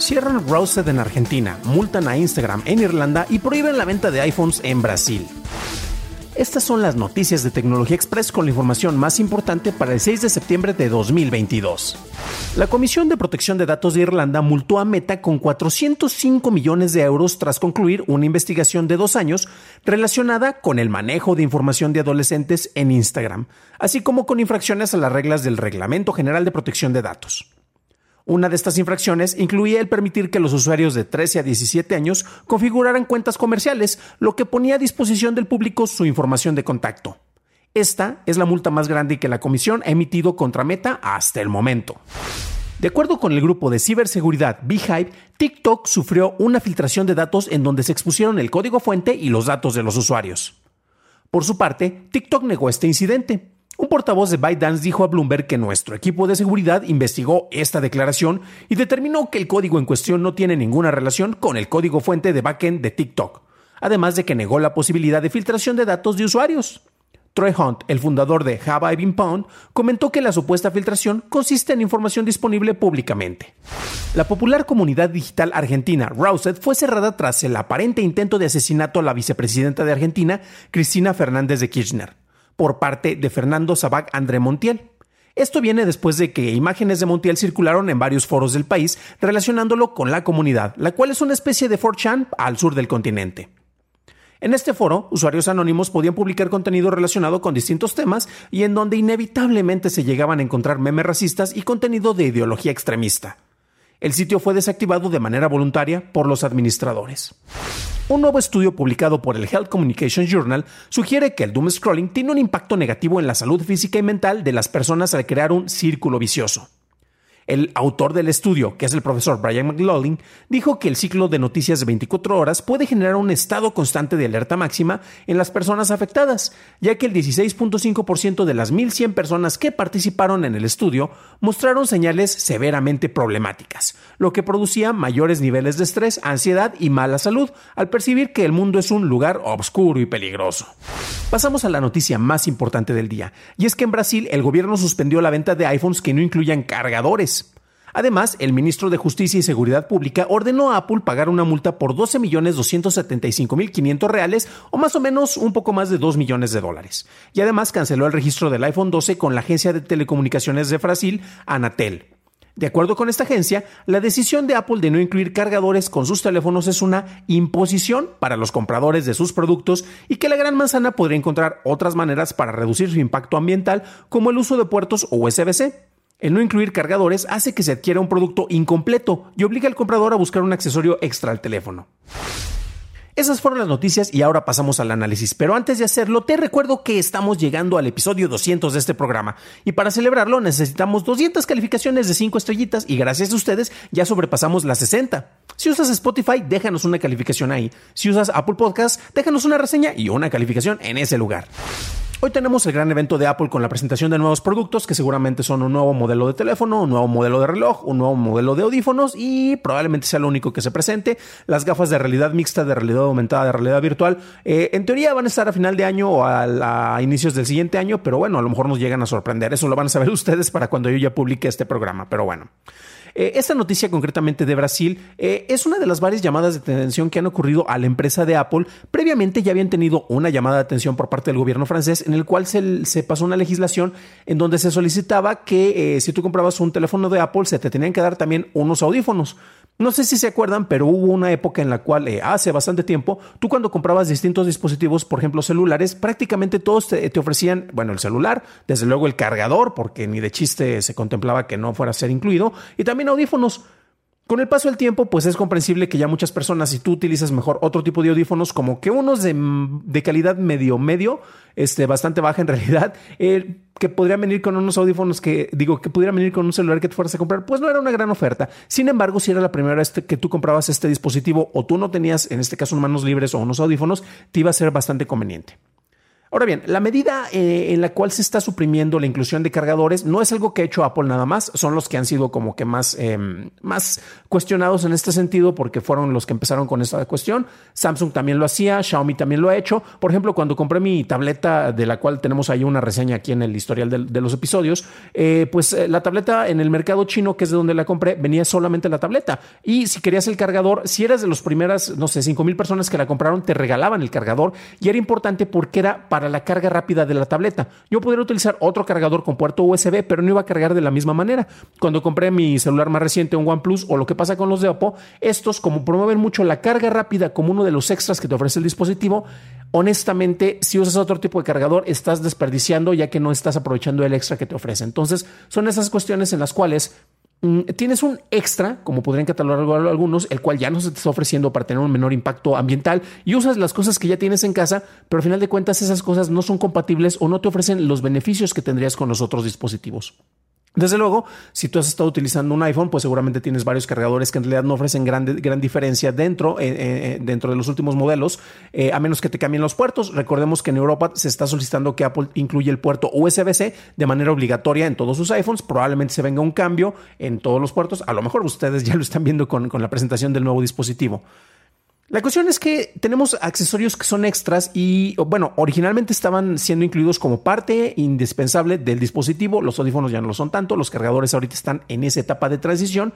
Cierran Roused en Argentina, multan a Instagram en Irlanda y prohíben la venta de iPhones en Brasil. Estas son las noticias de Tecnología Express con la información más importante para el 6 de septiembre de 2022. La Comisión de Protección de Datos de Irlanda multó a Meta con 405 millones de euros tras concluir una investigación de dos años relacionada con el manejo de información de adolescentes en Instagram, así como con infracciones a las reglas del Reglamento General de Protección de Datos. Una de estas infracciones incluía el permitir que los usuarios de 13 a 17 años configuraran cuentas comerciales, lo que ponía a disposición del público su información de contacto. Esta es la multa más grande que la comisión ha emitido contra Meta hasta el momento. De acuerdo con el grupo de ciberseguridad Beehive, TikTok sufrió una filtración de datos en donde se expusieron el código fuente y los datos de los usuarios. Por su parte, TikTok negó este incidente. Un portavoz de ByteDance dijo a Bloomberg que nuestro equipo de seguridad investigó esta declaración y determinó que el código en cuestión no tiene ninguna relación con el código fuente de backend de TikTok, además de que negó la posibilidad de filtración de datos de usuarios. Troy Hunt, el fundador de Have I Been Pwned, comentó que la supuesta filtración consiste en información disponible públicamente. La popular comunidad digital argentina Roused fue cerrada tras el aparente intento de asesinato a la vicepresidenta de Argentina, Cristina Fernández de Kirchner por parte de Fernando Sabac André Montiel. Esto viene después de que imágenes de Montiel circularon en varios foros del país relacionándolo con la comunidad, la cual es una especie de 4chan al sur del continente. En este foro, usuarios anónimos podían publicar contenido relacionado con distintos temas y en donde inevitablemente se llegaban a encontrar memes racistas y contenido de ideología extremista. El sitio fue desactivado de manera voluntaria por los administradores. Un nuevo estudio publicado por el Health Communication Journal sugiere que el doom scrolling tiene un impacto negativo en la salud física y mental de las personas al crear un círculo vicioso. El autor del estudio, que es el profesor Brian McLaughlin, dijo que el ciclo de noticias de 24 horas puede generar un estado constante de alerta máxima en las personas afectadas, ya que el 16.5% de las 1.100 personas que participaron en el estudio mostraron señales severamente problemáticas, lo que producía mayores niveles de estrés, ansiedad y mala salud al percibir que el mundo es un lugar oscuro y peligroso. Pasamos a la noticia más importante del día, y es que en Brasil el gobierno suspendió la venta de iPhones que no incluyan cargadores. Además, el ministro de Justicia y Seguridad Pública ordenó a Apple pagar una multa por 12.275.500 reales o más o menos un poco más de 2 millones de dólares. Y además canceló el registro del iPhone 12 con la agencia de telecomunicaciones de Brasil, Anatel. De acuerdo con esta agencia, la decisión de Apple de no incluir cargadores con sus teléfonos es una imposición para los compradores de sus productos y que la gran manzana podría encontrar otras maneras para reducir su impacto ambiental como el uso de puertos USB-C. El no incluir cargadores hace que se adquiera un producto incompleto y obliga al comprador a buscar un accesorio extra al teléfono. Esas fueron las noticias y ahora pasamos al análisis. Pero antes de hacerlo, te recuerdo que estamos llegando al episodio 200 de este programa. Y para celebrarlo necesitamos 200 calificaciones de 5 estrellitas y gracias a ustedes ya sobrepasamos las 60. Si usas Spotify, déjanos una calificación ahí. Si usas Apple Podcast, déjanos una reseña y una calificación en ese lugar. Hoy tenemos el gran evento de Apple con la presentación de nuevos productos que seguramente son un nuevo modelo de teléfono, un nuevo modelo de reloj, un nuevo modelo de audífonos y probablemente sea lo único que se presente. Las gafas de realidad mixta, de realidad aumentada, de realidad virtual, eh, en teoría van a estar a final de año o a, a, inicios del siguiente año, pero bueno, a lo mejor nos llegan a sorprender. Eso lo van a saber ustedes para cuando yo ya publique este programa, pero bueno. Eh, esta noticia concretamente de Brasil eh, es una de las varias llamadas de atención que han ocurrido a la empresa de Apple. Previamente ya habían tenido una llamada de atención por parte del gobierno francés en el cual se, pasó una legislación en donde se solicitaba que eh, si tú comprabas un teléfono de Apple se te tenían que dar también unos audífonos. No sé si se acuerdan, pero hubo una época en la cual, eh, hace bastante tiempo, tú cuando comprabas distintos dispositivos, por ejemplo celulares, prácticamente todos te, ofrecían, bueno, el celular, desde luego el cargador, porque ni de chiste se contemplaba que no fuera a ser incluido, y también audífonos. Con el paso del tiempo, pues es comprensible que ya muchas personas, si tú utilizas mejor otro tipo de audífonos, como que unos de, calidad medio medio, este, bastante baja en realidad, eh, que podrían venir con unos audífonos que, digo, que pudieran venir con un celular que te fueras a comprar, pues no era una gran oferta. Sin embargo, si era la primera vez que tú comprabas este dispositivo o tú no tenías, en este caso, manos libres o unos audífonos, te iba a ser bastante conveniente. Ahora bien, la medida eh, en la cual se está suprimiendo la inclusión de cargadores no es algo que ha hecho Apple nada más, son los que han sido como que más, em, más cuestionados en este sentido porque fueron los que empezaron con esta cuestión. Samsung también lo hacía, Xiaomi también lo ha hecho. Por ejemplo, cuando compré mi tableta, de la cual tenemos ahí una reseña aquí en el historial de, los episodios, eh, pues eh, la tableta en el mercado chino, que es de donde la compré, venía solamente la tableta. Y si querías el cargador, si eras de las primeras, no sé, 5 mil personas que la compraron, te regalaban el cargador y era importante porque era para la carga rápida de la tableta. Yo podría utilizar otro cargador con puerto USB, pero no iba a cargar de la misma manera. Cuando compré mi celular más reciente, un OnePlus, o lo que pasa con los de Oppo, estos, como promueven mucho la carga rápida como uno de los extras que te ofrece el dispositivo, honestamente, si usas otro tipo de cargador, estás desperdiciando ya que no estás aprovechando el extra que te ofrece. Entonces, son esas cuestiones en las cuales tienes un extra, como podrían catalogar algunos, el cual ya no se te está ofreciendo para tener un menor impacto ambiental y usas las cosas que ya tienes en casa, pero al final de cuentas esas cosas no son compatibles o no te ofrecen los beneficios que tendrías con los otros dispositivos. Desde luego, si tú has estado utilizando un iPhone, pues seguramente tienes varios cargadores que en realidad no ofrecen gran, gran diferencia dentro, eh, eh, dentro de los últimos modelos, eh, a menos que te cambien los puertos. Recordemos que en Europa se está solicitando que Apple incluya el puerto USB-C de manera obligatoria en todos sus iPhones. Probablemente se venga un cambio en todos los puertos. A lo mejor ustedes ya lo están viendo con, con la presentación del nuevo dispositivo. La cuestión es que tenemos accesorios que son extras y, bueno, originalmente estaban siendo incluidos como parte indispensable del dispositivo. Los audífonos ya no lo son tanto, los cargadores ahorita están en esa etapa de transición.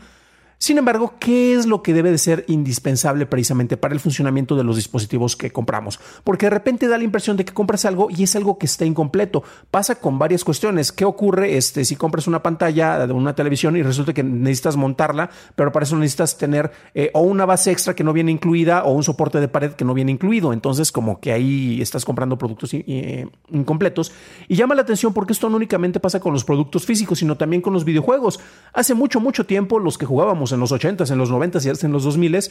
Sin embargo, ¿qué es lo que debe de ser indispensable precisamente para el funcionamiento de los dispositivos que compramos? Porque de repente da la impresión de que compras algo y es algo que está incompleto. Pasa con varias cuestiones. ¿Qué ocurre este, si compras una pantalla de una televisión y resulta que necesitas montarla, pero para eso necesitas tener eh, o una base extra que no viene incluida o un soporte de pared que no viene incluido? Entonces, como que ahí estás comprando productos eh, incompletos. Y llama la atención porque esto no únicamente pasa con los productos físicos, sino también con los videojuegos. Hace mucho, mucho tiempo los que jugábamos en los 80s, en los 90s y hasta en los 2000s,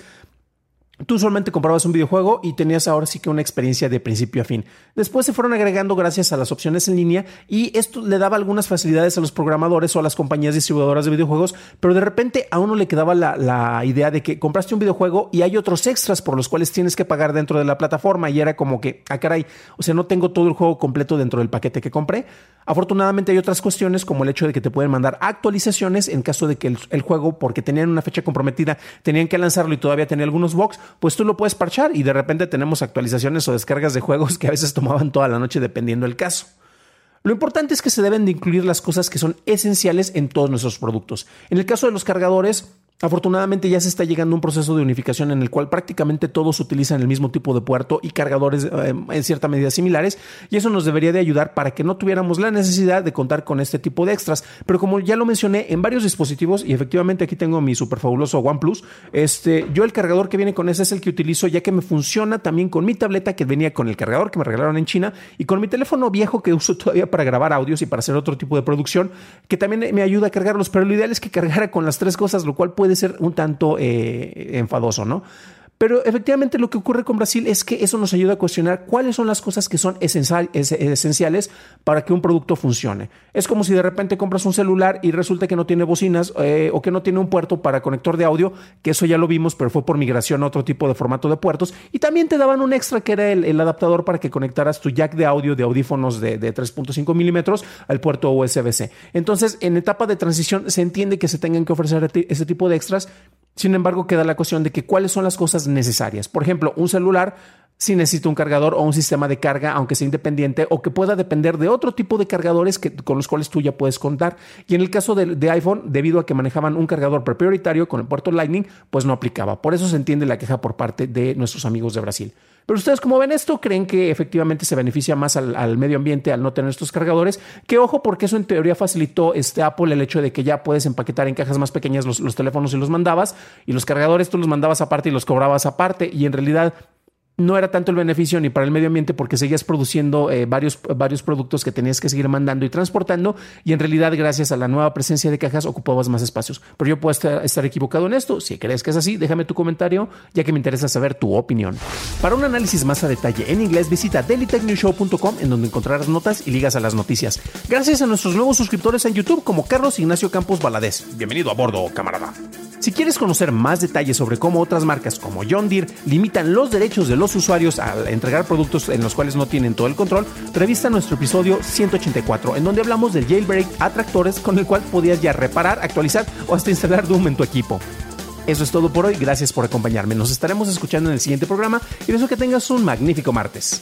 Tú solamente comprabas un videojuego y tenías ahora sí que una experiencia de principio a fin. Después se fueron agregando gracias a las opciones en línea y esto le daba algunas facilidades a los programadores o a las compañías distribuidoras de videojuegos, pero de repente a uno le quedaba la, idea de que compraste un videojuego y hay otros extras por los cuales tienes que pagar dentro de la plataforma y era como que, ah caray, o sea, no tengo todo el juego completo dentro del paquete que compré. Afortunadamente hay otras cuestiones como el hecho de que te pueden mandar actualizaciones en caso de que el, juego, porque tenían una fecha comprometida, tenían que lanzarlo y todavía tenía algunos bugs, pues tú lo puedes parchar y de repente tenemos actualizaciones o descargas de juegos que a veces tomaban toda la noche dependiendo del caso. Lo importante es que se deben de incluir las cosas que son esenciales en todos nuestros productos. En el caso de los cargadores, Afortunadamente ya se está llegando a un proceso de unificación en el cual prácticamente todos utilizan el mismo tipo de puerto y cargadores eh, en cierta medida similares y eso nos debería de ayudar para que no tuviéramos la necesidad de contar con este tipo de extras. Pero como ya lo mencioné en varios dispositivos y efectivamente aquí tengo mi super fabuloso OnePlus, este, yo el cargador que viene con ese es el que utilizo ya que me funciona también con mi tableta que venía con el cargador que me regalaron en China y con mi teléfono viejo que uso todavía para grabar audios y para hacer otro tipo de producción que también me ayuda a cargarlos, pero lo ideal es que cargara con las tres cosas, lo cual puede ser un tanto eh, enfadoso, ¿no? Pero efectivamente lo que ocurre con Brasil es que eso nos ayuda a cuestionar cuáles son las cosas que son esenciales para que un producto funcione. Es como si de repente compras un celular y resulta que no tiene bocinas eh, o que no tiene un puerto para conector de audio, que eso ya lo vimos, pero fue por migración a otro tipo de formato de puertos. Y también te daban un extra que era el, adaptador para que conectaras tu jack de audio de audífonos de, 3.5 milímetros al puerto USB-C. Entonces, en etapa de transición se entiende que se tengan que ofrecer ese tipo de extras sin embargo, queda la cuestión de que cuáles son las cosas necesarias. Por ejemplo, un celular si necesita un cargador o un sistema de carga, aunque sea independiente, o que pueda depender de otro tipo de cargadores que, con los cuales tú ya puedes contar. Y en el caso de, iPhone, debido a que manejaban un cargador prioritario con el puerto Lightning, pues no aplicaba. Por eso se entiende la queja por parte de nuestros amigos de Brasil. Pero ustedes, ¿cómo ven esto? ¿Creen que efectivamente se beneficia más al, medio ambiente al no tener estos cargadores? Que ojo, porque eso en teoría facilitó este Apple el hecho de que ya puedes empaquetar en cajas más pequeñas los, los teléfonos y los mandabas, y los cargadores tú los mandabas aparte y los cobrabas aparte, y en realidad no era tanto el beneficio ni para el medio ambiente porque seguías produciendo eh, varios, varios productos que tenías que seguir mandando y transportando y en realidad gracias a la nueva presencia de cajas ocupabas más espacios. Pero yo puedo estar, equivocado en esto. Si crees que es así, déjame tu comentario ya que me interesa saber tu opinión. Para un análisis más a detalle en inglés visita dailytechnewshow.com en donde encontrarás notas y ligas a las noticias. Gracias a nuestros nuevos suscriptores en YouTube como Carlos Ignacio Campos Valadez. Bienvenido a bordo, camarada. Si quieres conocer más detalles sobre cómo otras marcas como John Deere limitan los derechos de los usuarios al entregar productos en los cuales no tienen todo el control, revista nuestro episodio 184, en donde hablamos del jailbreak a tractores con el cual podías ya reparar, actualizar o hasta instalar Doom en tu equipo. Eso es todo por hoy, gracias por acompañarme. Nos estaremos escuchando en el siguiente programa y deseo que tengas un magnífico martes.